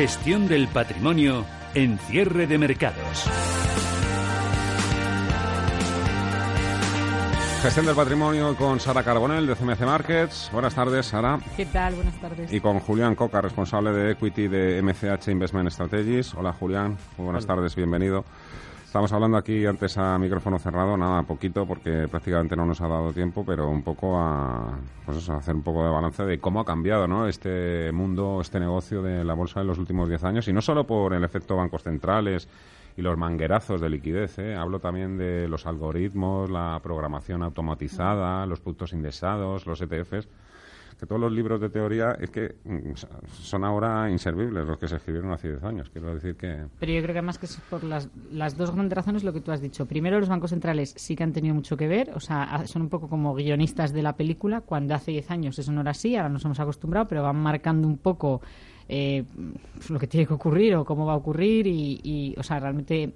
Gestión del patrimonio en cierre de mercados. Gestión del patrimonio con Sara Carbonell de CMC Markets. Buenas tardes, Sara. ¿Qué tal? Buenas tardes. Y con Julián Coca, responsable de Equity de MCH Investment Strategies. Hola, Julián. Muy buenas tardes, bienvenido. Estamos hablando aquí antes a micrófono cerrado, nada, poquito, porque prácticamente no nos ha dado tiempo, pero un poco a, pues eso, hacer un poco de balance de cómo ha cambiado ¿no? este mundo, este negocio de la bolsa en los últimos 10 años, y no solo por el efecto bancos centrales y los manguerazos de liquidez, ¿eh? hablo también de los algoritmos, la programación automatizada, los puntos indexados, los ETFs que todos los libros de teoría es que mm, son ahora inservibles los que se escribieron hace 10 años. Quiero decir que... Pero yo creo que además que es por las, las dos grandes razones lo que tú has dicho. Primero, los bancos centrales sí que han tenido mucho que ver, o sea, son un poco como guionistas de la película, cuando hace 10 años eso no era así, ahora nos hemos acostumbrado, pero van marcando un poco eh, lo que tiene que ocurrir o cómo va a ocurrir y o sea, realmente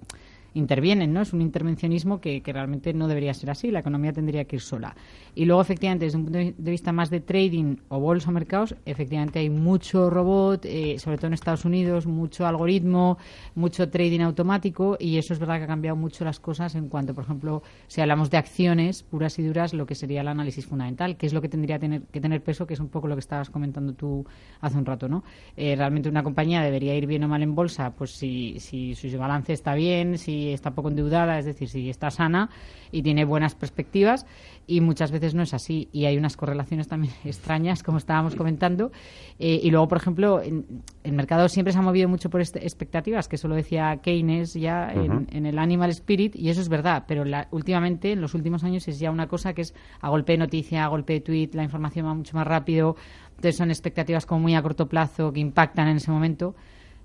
intervienen, ¿no? Es un intervencionismo que, que, realmente no debería ser así, la economía tendría que ir sola. Y luego, efectivamente, desde un punto de vista más de trading o bolsa o mercados, efectivamente hay mucho robot, eh, sobre todo en Estados Unidos, mucho algoritmo, mucho trading automático y eso es verdad que ha cambiado mucho las cosas en cuanto, por ejemplo, si hablamos de acciones puras y duras, lo que sería el análisis fundamental, que es lo que tendría tener, que tener peso, que es un poco lo que estabas comentando tú hace un rato, ¿no? Eh, realmente una compañía debería ir bien o mal en bolsa, pues si, si su balance está bien, si está poco endeudada, es decir, si está sana y tiene buenas perspectivas y muchas veces no es así y hay unas correlaciones también extrañas como estábamos comentando. Eh, y luego por ejemplo en, el mercado siempre se ha movido mucho por este, expectativas que eso lo decía Keynes ya en, en, el Animal Spirit y eso es verdad pero la, últimamente en los últimos años es ya una cosa que es a golpe de noticia a golpe de tweet la información va mucho más rápido entonces son expectativas como muy a corto plazo que impactan en ese momento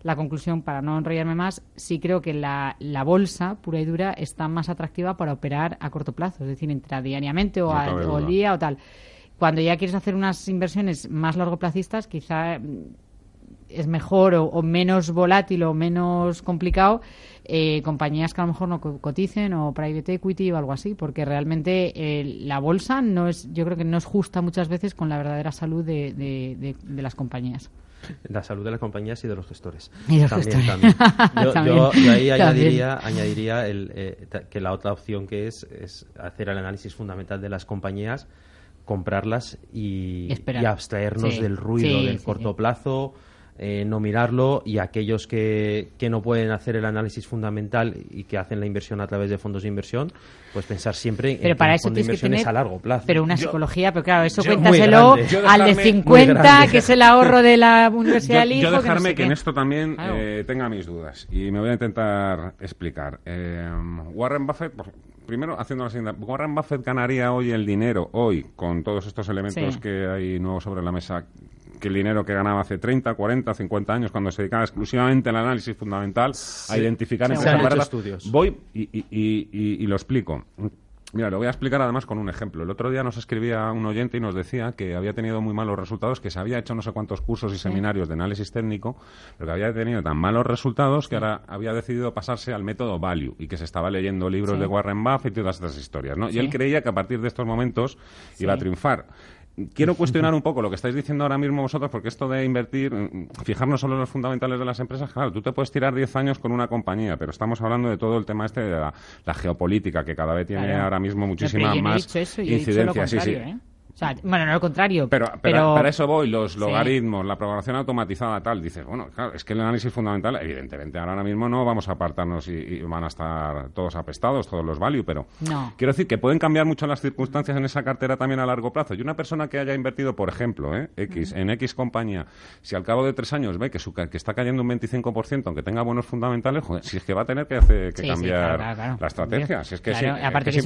la conclusión, para no enrollarme más, sí creo que la, la, bolsa pura y dura está más atractiva para operar a corto plazo, es decir, intradiariamente o, no al día o tal. Cuando ya quieres hacer unas inversiones más largoplacistas, quizá mm, es mejor o, o menos volátil o menos complicado eh, compañías que a lo mejor no coticen o private equity o algo así, porque realmente eh, la bolsa no es, yo creo que no es justa muchas veces con la verdadera salud de, de, de, de las compañías. La salud de las compañías y de los gestores. Y los también, gestores. también. Yo, También. yo- yo ahí añadiría, añadiría el, eh, que la otra opción que es, es hacer el análisis fundamental de las compañías, comprarlas y, y abstraernos Sí, del ruido sí, del sí, corto plazo, eh, no mirarlo y aquellos que, que no pueden hacer el análisis fundamental y que hacen la inversión a través de fondos de inversión, pues pensar siempre en Pero que para eso fondo que inversión es tener a largo plazo. pero una Yo- psicología, pero claro, eso yo- cuéntaselo al de dejarme- muy 50, grande. que es el ahorro de la universidad del yo, hijo. yo que no dejarme sé que, en esto también Claro. eh, tenga mis dudas y me voy a intentar explicar. Eh, Warren Buffett, pues, primero haciendo la siguiente, Warren Buffett ganaría hoy el dinero, hoy, con todos estos elementos Sí. que hay nuevos sobre la mesa, que el dinero que ganaba hace 30, 40, 50 años, cuando se dedicaba exclusivamente al análisis fundamental, a identificar Se empresas estudios. Voy y, y- y- y- y lo explico. Mira, lo voy a explicar además con un ejemplo. El otro día nos escribía un oyente y nos decía que había tenido muy malos resultados, que se había hecho no sé cuántos cursos y seminarios de análisis técnico, pero que había tenido tan malos resultados que ahora había decidido pasarse al método value y que se estaba leyendo libros Sí. de Warren Buffett y todas estas historias, ¿no? Y Sí. él creía que a partir de estos momentos iba a Sí. triunfar. Quiero cuestionar un poco lo que estáis diciendo ahora mismo vosotros, porque esto de invertir, mm, fijarnos solo en los fundamentales de las empresas, claro, tú te puedes tirar 10 años con una compañía, pero estamos hablando de todo el tema este de la, la geopolítica, que cada vez tiene Claro. ahora mismo No, muchísima pero yo no más dicho eso, yo he dicho lo incidencia. Sí, sí. ¿eh? Sea, bueno, no lo contrario. Pero, pero, para eso voy, los Sí. logaritmos, la programación automatizada, tal. Dices, bueno, claro, es que el análisis fundamental, evidentemente, ahora mismo no vamos a apartarnos y, y van a estar todos apestados, todos los value, pero No. quiero decir que pueden cambiar mucho las circunstancias en esa cartera también a largo plazo. Y una persona que haya invertido, por ejemplo, ¿eh? X, en X compañía, si al cabo de tres años ve que, su, que está cayendo un 25%, aunque tenga buenos fundamentales, joder, si es que va a tener que, hacer, que Sí, sí, cambiar claro, claro, claro. la estrategia. Si es que, Claro, es, que que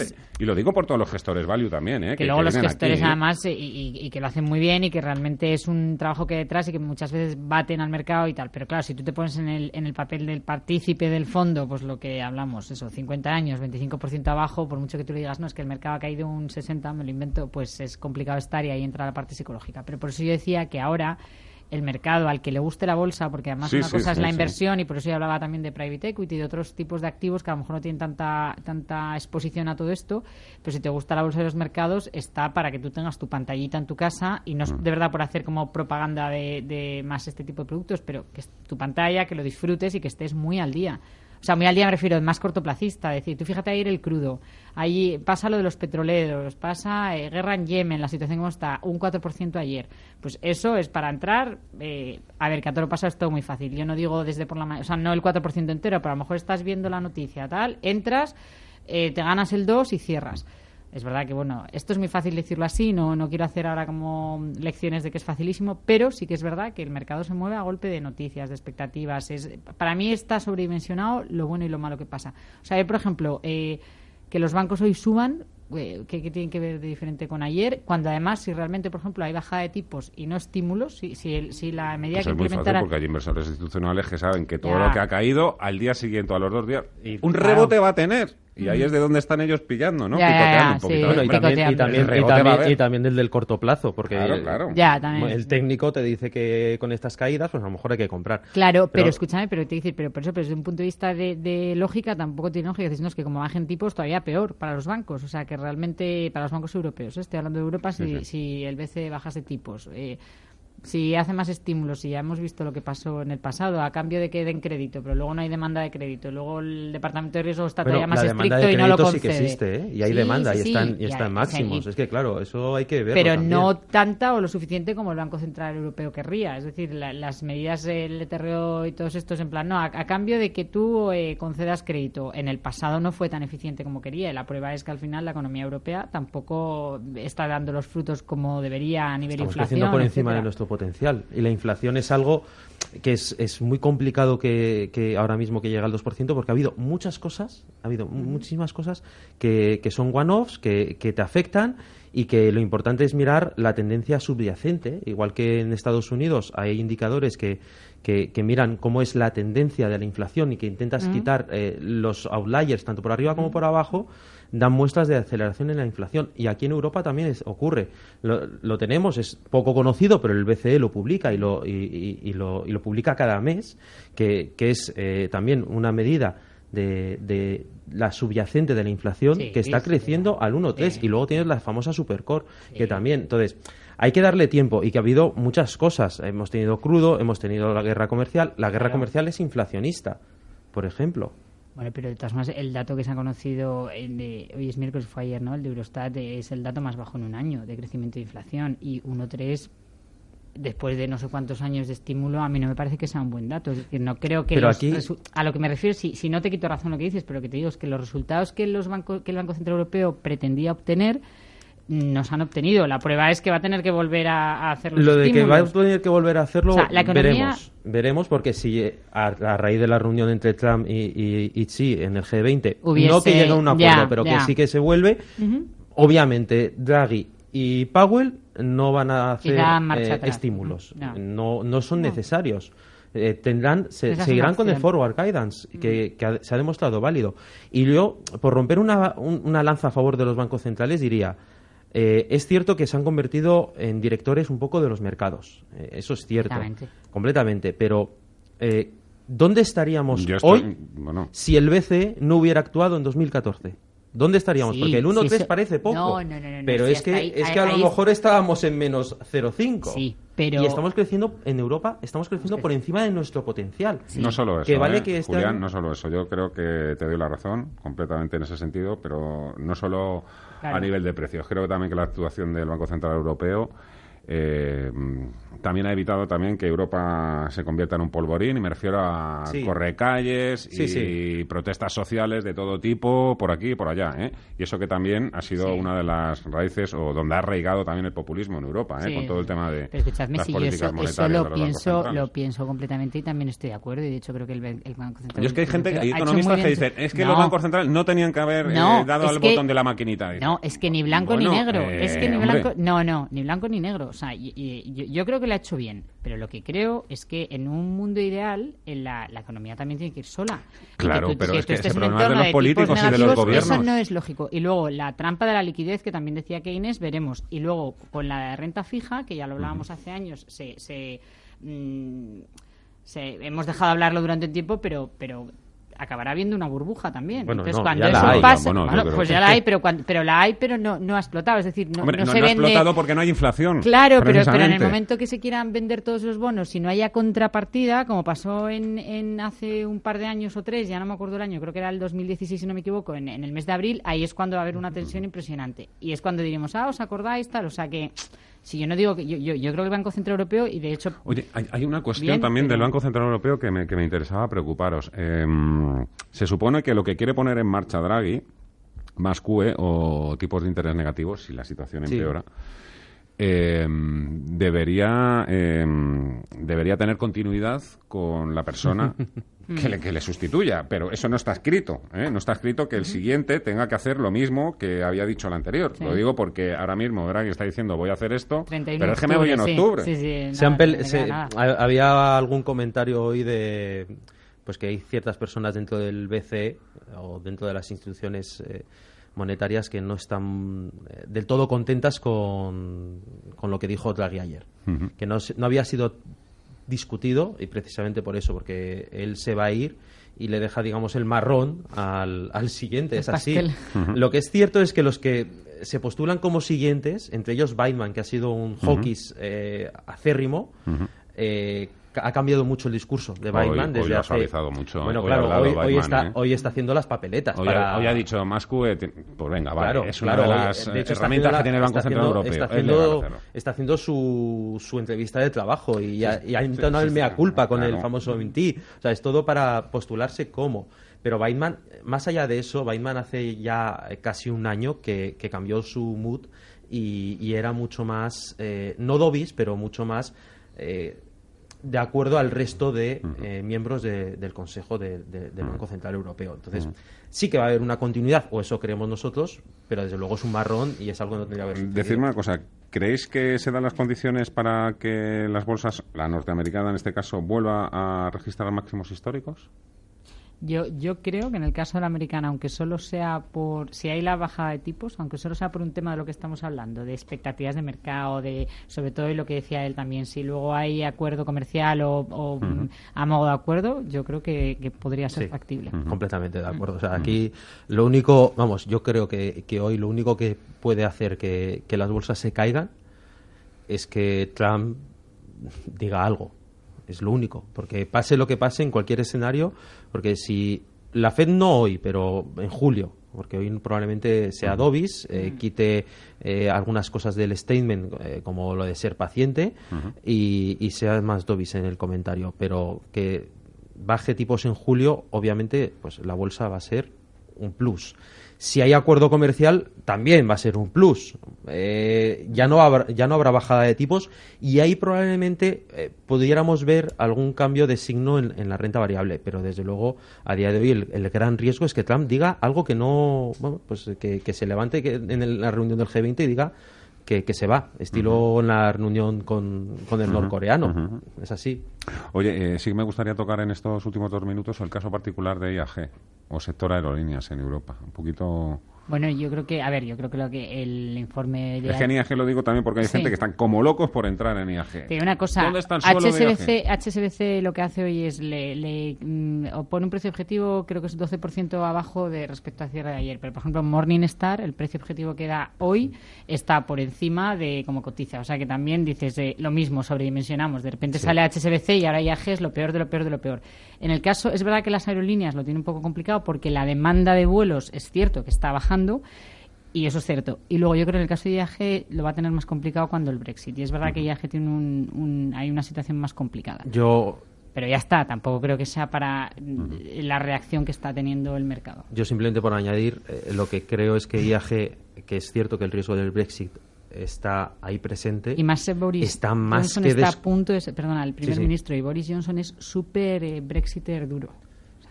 es es- Y lo digo por todos los gestores value también, ¿eh? Que luego los además y, que lo hacen muy bien y que realmente es un trabajo que hay detrás y que muchas veces baten al mercado y tal. Pero claro, si tú te pones en el, en el papel del partícipe del fondo, pues lo que hablamos, eso, 50 años, 25% abajo, por mucho que tú le digas, no, es que el mercado ha caído un 60, me lo invento, pues es complicado estar y ahí entra la parte psicológica. Pero por eso yo decía que ahora el mercado al que le guste la bolsa, porque además una cosa es la inversión y por eso yo hablaba también de private equity y de otros tipos de activos que a lo mejor no tienen tanta tanta exposición a todo esto, pero si te gusta la bolsa de los mercados está para que tú tengas tu pantallita en tu casa y no es mm. de verdad por hacer como propaganda de, de más este tipo de productos, pero que es tu pantalla, que lo disfrutes y que estés muy al día. O sea, muy al día me refiero, más cortoplacista. Es decir, tú fíjate ahí el crudo. Ahí pasa lo de los petroleros, pasa eh, guerra en Yemen, la situación como está, un 4% ayer. Pues eso es para entrar. Eh, a ver, que a todo lo pasa es todo muy fácil. Yo no digo desde por la mañana, o sea, no el 4% entero, pero a lo mejor estás viendo la noticia, tal, entras, eh, te ganas el 2 y cierras. Es verdad que, bueno, esto es muy fácil decirlo así, no, no quiero hacer ahora como lecciones de que es facilísimo, pero sí que es verdad que el mercado se mueve a golpe de noticias, de expectativas. Es, para mí está sobredimensionado lo bueno y lo malo que pasa. O sea, por ejemplo, eh, que los bancos hoy suban, eh, ¿qué, tienen que ver de diferente con ayer? Cuando además, si realmente, por ejemplo, hay bajada de tipos y no estímulos, si, si, si la medida pues que es muy fácil porque hay inversores institucionales que saben que todo lo que ha caído al día siguiente o a los dos días, un rebote va a tener. Y ahí es de donde están ellos pillando, ¿no? Y, también, y, también, y, corto plazo, porque el técnico te dice que con estas caídas, pues a lo mejor hay que comprar. Claro, pero, escúchame, pero te dice, pero por eso, pero desde un punto de vista de, lógica, tampoco tiene lógica. Decir, no, es que como bajen tipos, todavía peor para los bancos. O sea, que realmente, para los bancos europeos, ¿eh? estoy hablando de Europa, si, si el BCE bajase tipos. Eh, si hace más estímulos, y ya hemos visto lo que pasó en el pasado, a cambio de que den crédito, pero luego no hay demanda de crédito, luego el Departamento de Riesgo está todavía más estricto y no lo concede. sí que existe, ¿eh? y hay demanda, y, están, y, están máximos. es que, claro, eso hay que verlo Pero no tanta o lo suficiente como el Banco Central Europeo querría. Es decir, las medidas del ETRO y todos estos, en plan, no, a, cambio de que tú eh, concedas crédito. En el pasado no fue tan eficiente como quería, y la prueba es que al final la economía europea tampoco está dando los frutos como debería a nivel Estamos inflación. por encima de nuestro potencial. Y la inflación es algo que es, es muy complicado que, que, ahora mismo que llegue al 2% porque ha habido muchas cosas, ha habido muchísimas cosas que, que son one-offs, que, que te afectan y que lo importante es mirar la tendencia subyacente, igual que en Estados Unidos hay indicadores que, que, miran cómo es la tendencia de la inflación y que intentas quitar eh, los outliers tanto por arriba como por abajo, dan muestras de aceleración en la inflación. Y aquí en Europa también ocurre. Lo, tenemos, es poco conocido, pero el BCE lo publica y lo, y, lo, y lo publica cada mes, que, que es eh, también una medida de, de, la subyacente de la inflación que está creciendo al 1,3 y luego tienes la famosa supercore que también. Entonces hay que darle tiempo y que ha habido muchas cosas. Hemos tenido crudo hemos tenido la guerra comercial. La guerra comercial es inflacionista por ejemplo bueno, pero de todas maneras, el dato que se ha conocido en de, hoy es miércoles, fue ayer, ¿no? El de Eurostat es el dato más bajo en un año de crecimiento de inflación y 1,3 después de no sé cuántos años de estímulo, a mí no me parece que sea un buen dato. Es decir, no creo que a lo que me refiero, si, si no te quito razón lo que dices, pero lo que te digo es que los resultados que los bancos, que el Banco Central Europeo pretendía obtener nos han obtenido. La prueba es que va a tener que volver a, hacerlo. Lo de que va a tener que volver a hacerlo, veremos. Veremos, porque si a, raíz de la reunión entre Trump y, y, Xi en el G20, no que llegue a un acuerdo, pero que sí que se vuelve, obviamente Draghi y Powell no van a hacer eh, estímulos. No. no. son necesarios. Eh, tendrán se, seguirán con el forward guidance que, se ha demostrado válido y yo por romper una, una lanza a favor de los bancos centrales diría eh, es cierto que se han convertido en directores un poco de los mercados. Eh, eso es cierto. Completamente. Pero, eh, ¿dónde estaríamos hoy si el BCE no hubiera actuado en 2014? ¿Dónde estaríamos? Porque el 1.3 parece poco. pero es que, es que a lo mejor estábamos en menos 0.5. Sí, pero... Y estamos creciendo en Europa, estamos creciendo por encima de nuestro potencial. No solo eso, vale que este Julián, no solo eso. Yo creo que te doy la razón completamente en ese sentido, pero no solo a nivel de precios. Creo también que la actuación del Banco Central Europeo eh, también ha evitado también que Europa se convierta en un polvorín y me refiero a Sí. correcalles Sí, y sí. protestas sociales de todo tipo por aquí y por allá ¿eh? y eso que también ha sido Sí. una de las raíces o donde ha arraigado también el populismo en Europa ¿eh? Sí. con todo el tema de Pero escuchadme, las si yo políticas eso, eso monetarias de lo pienso, lo pienso completamente y también estoy de acuerdo. Y de hecho creo que el, Ban- el Banco Central Yo es que hay gente, economistas que dicen, es que No, los bancos centrales no tenían que haber eh, No, dado al que- botón de la maquinita. Dice. No, es que ni blanco Bueno, ni negro. eh, es que ni hombre. blanco. No, no, ni blanco ni negro. O sea, y- y- yo, yo creo que lo ha hecho bien. Pero lo que creo es que en un mundo ideal, en la, la economía también tiene que ir sola. Claro, tú- pero es que tú estés ese problema es de los políticos y de los negativos, gobiernos. Eso no es lógico. Y luego la trampa de la liquidez, que también decía Keynes, veremos. Y luego con la renta fija, que ya lo hablábamos hace años, se. se mm, se- hemos dejado de hablarlo durante un tiempo, pero, pero acabará habiendo una burbuja también. Bueno, Entonces, no, cuando eso hay. pase, Bueno, pues ya la hay, pero, cuando- pero la hay, pero no, no ha explotado. Es decir, no, Hombre, no no, se no ha vende. explotado porque no hay inflación. Claro, pero, pero en el momento que se quieran vender todos los bonos, si no haya contrapartida, como pasó en, en hace un par de años o tres, ya no me acuerdo el año, creo que era el 2016 si no me equivoco, en, en el mes de abril, ahí es cuando va a haber una tensión impresionante. Y es cuando diremos, ah, ¿os acordáis tal? O sea que, si yo no digo que yo, yo, yo creo que el Banco Central Europeo, y de hecho... Oye, hay, hay una cuestión Bien, también del Banco Central Europeo que me, que me interesaba preocuparos. Eh, se supone que lo que quiere poner en marcha Draghi, más QE o tipos de interés negativos, si la situación Sí. empeora, eh, debería, eh, debería tener continuidad con la persona que le, que le sustituya. Pero eso no está escrito. ¿eh? No está escrito que el siguiente tenga que hacer lo mismo que había dicho el anterior. Sí. Lo digo porque ahora mismo Draghi está diciendo voy a hacer esto, 31 pero es que me voy en octubre. Sí, sí, Se han no se- había algún comentario hoy de pues que hay ciertas personas dentro del BCE o dentro de las instituciones eh, monetarias que no están eh, del todo contentas con, con lo que dijo Draghi ayer, que no, se- no había sido discutido y precisamente por eso, porque él se va a ir y le deja, digamos, el marrón al, al siguiente. El es así. Lo que es cierto es que los que se postulan como siguientes, entre ellos Weidman, que ha sido un hawkish eh, acérrimo, eh, ha cambiado mucho el discurso de Hoy- Weidman hoy desde lo ha hace... suavizado mucho, Bueno, hoy claro, hoy, está, ¿eh? hoy está haciendo las papeletas. Hoy, para- ha, hoy ha dicho más QE, ti- pues venga, vale, Claro, es una claro, de hoy, las de hecho, herramientas haciendo que tiene el la- Banco Central Europeo. Está haciendo, está haciendo su, su entrevista de trabajo y, ha, y ha sí, sí, el mea culpa con claro. el famoso mentí. O sea, es todo para postularse como. Pero Weidman, más allá de eso, Weidman hace ya eh, casi un año que, que cambió su mood y, y era mucho más, eh, no dobis, pero mucho más eh, de acuerdo al resto de eh, miembros de- del Consejo de- de- del Banco Central Europeo. Entonces, sí que va a haber una continuidad, o eso creemos nosotros, pero desde luego es un marrón y es algo que no tendría que haber. Decirme una cosa, ¿creéis que se dan las condiciones para que las bolsas, la norteamericana en este caso, vuelva a registrar máximos históricos? Yo, yo creo que en el caso de la americana, aunque solo sea por, si hay la bajada de tipos, aunque solo sea por un tema de lo que estamos hablando, de expectativas de mercado, de sobre todo y lo que decía él también, si luego hay acuerdo comercial o, o, a modo de acuerdo, yo creo que, que podría ser Sí. factible. Completamente de acuerdo. O sea, aquí lo único, vamos, yo creo que, que hoy lo único que puede hacer que, que las bolsas se caigan es que Trump diga algo. Es lo único. Porque pase lo que pase en cualquier escenario, porque si la Fed no hoy, pero en julio, porque hoy probablemente sea Dobis, eh, quite eh, algunas cosas del statement, eh, como lo de ser paciente, y, y sea más Dobis en el comentario, pero que baje tipos en julio, obviamente, pues la bolsa va a ser un plus. Si hay acuerdo comercial, también va a ser un plus. Eh, ya, no habrá, ya no habrá bajada de tipos y ahí probablemente eh, pudiéramos ver algún cambio de signo en, en la renta variable. Pero desde luego, a día de hoy, el, el gran riesgo es que Trump diga algo que no. Bueno, pues que, que se levante en el- la reunión del G20 y diga que, que se va, estilo en la reunión con, con el norcoreano. Es así. Oye, eh, sí que me gustaría tocar en estos últimos dos minutos el caso particular de IAG o sector aerolíneas en Europa. Un poquito... Bueno, yo creo que, a ver, yo creo que lo que el informe de Es que en IAG lo digo también porque hay Sí. gente que están como locos por entrar en IAG. Digo una cosa, ¿Dónde está el HSBC, HSBC lo que hace hoy es le, le mm, pone un precio objetivo, creo que es 12% abajo de respecto al cierre de ayer. Pero, por ejemplo, Morningstar, el precio objetivo que da hoy está por encima de como cotiza. O sea que también dices eh, lo mismo, sobredimensionamos. De repente sale HSBC y ahora IAG es lo peor de lo peor de lo peor. En el caso, es verdad que las aerolíneas lo tienen un poco complicado porque la demanda de vuelos es cierto que está bajando Y eso es cierto. Y luego yo creo que en el caso de IAG lo va a tener más complicado cuando el Brexit. Y es verdad que IAG tiene un, un- hay una situación más complicada. Yo Pero ya está, tampoco creo que sea para la reacción que está teniendo el mercado. Yo simplemente por añadir, eh, lo que creo es que IAG, que es cierto que el riesgo del Brexit está ahí presente, Y más eh, Boris está más Johnson que está a punto de ser- perdona, el primer sí. ministro y Boris Johnson es súper eh, Brexiter duro.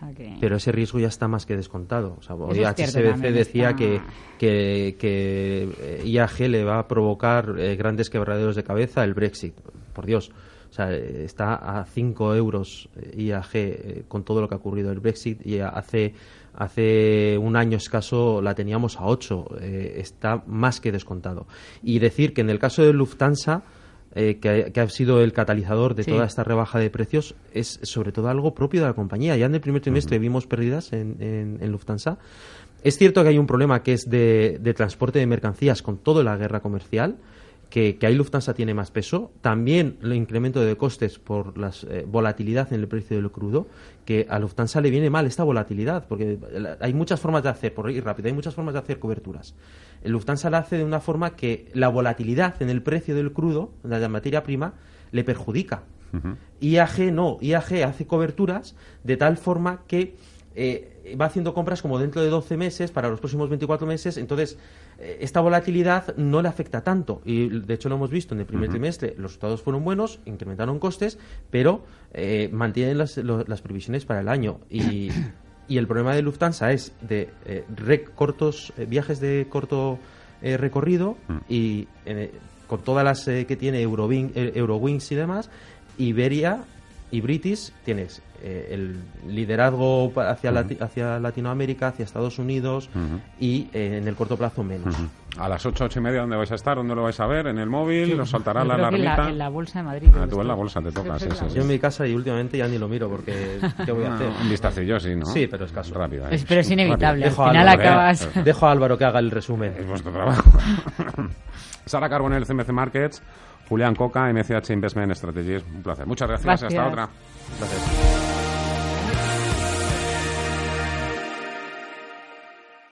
O sea que... pero ese riesgo ya está más que descontado. O sea, hoy HSBC decía está- que, que, que, eh, IAG le va a provocar eh, grandes quebraderos de cabeza el Brexit. Por Dios. O sea, eh, está a 5 euros eh, IAG eh, con todo lo que ha ocurrido el Brexit y hace, hace un año escaso la teníamos a 8. eh, está más que descontado. Y decir que en el caso de Lufthansa, eh, que, ha- que ha sido el catalizador de Sí. toda esta rebaja de precios, es sobre todo algo propio de la compañía. Ya en el primer trimestre vimos pérdidas en, en- en Lufthansa. Es cierto que hay un problema que es de, de transporte de mercancías con toda la guerra comercial, que, que ahí Lufthansa tiene más peso. También el incremento de costes por la volatilidad en el precio del crudo, que a Lufthansa le viene mal esta volatilidad, porque hay muchas formas de hacer, por ir rápido, hay muchas formas de hacer coberturas. El Lufthansa la hace de una forma que la volatilidad en el precio del crudo, de la materia prima, le perjudica. IAG no, IAG hace coberturas de tal forma que eh, va haciendo compras como dentro de 12 meses para los próximos 24 meses, entonces eh, esta volatilidad no le afecta tanto. Y de hecho lo hemos visto en el primer trimestre, los resultados fueron buenos, incrementaron costes, pero eh, mantienen las, lo- las previsiones para el año. Y, y el problema de Lufthansa es de eh, rec- cortos eh, viajes de corto eh, recorrido y eh, con todas las eh, que tiene Eurowing- Eurowings y demás, Iberia y British tienes eh, el liderazgo hacia, Lati- hacia Latinoamérica, hacia Estados Unidos y eh, en el corto plazo menos. A las ocho, ocho y media, ¿dónde vais a estar? ¿Dónde lo vais a ver? ¿En el móvil? ¿Os saltará Yo la en alarmita? en la bolsa de Madrid. Ah, tú en la bolsa te toca, Creo sí, que sí, en la sí. Yo en mi casa y últimamente ya ni lo miro porque ¿qué voy a hacer? Un vistacillo, sí, ¿no? Sí, pero escaso. Rápido. ahí. Es- pero es inevitable. Dejo Al a final Álvaro, ¿eh? acabas. Dejo a Álvaro que haga el resumen. Es vuestro trabajo. Sara Carbonell, CMC Markets, Julián Coca, MCH Investment Strategies. Un placer. Muchas gracias. Hasta Gracias. otra. Gracias.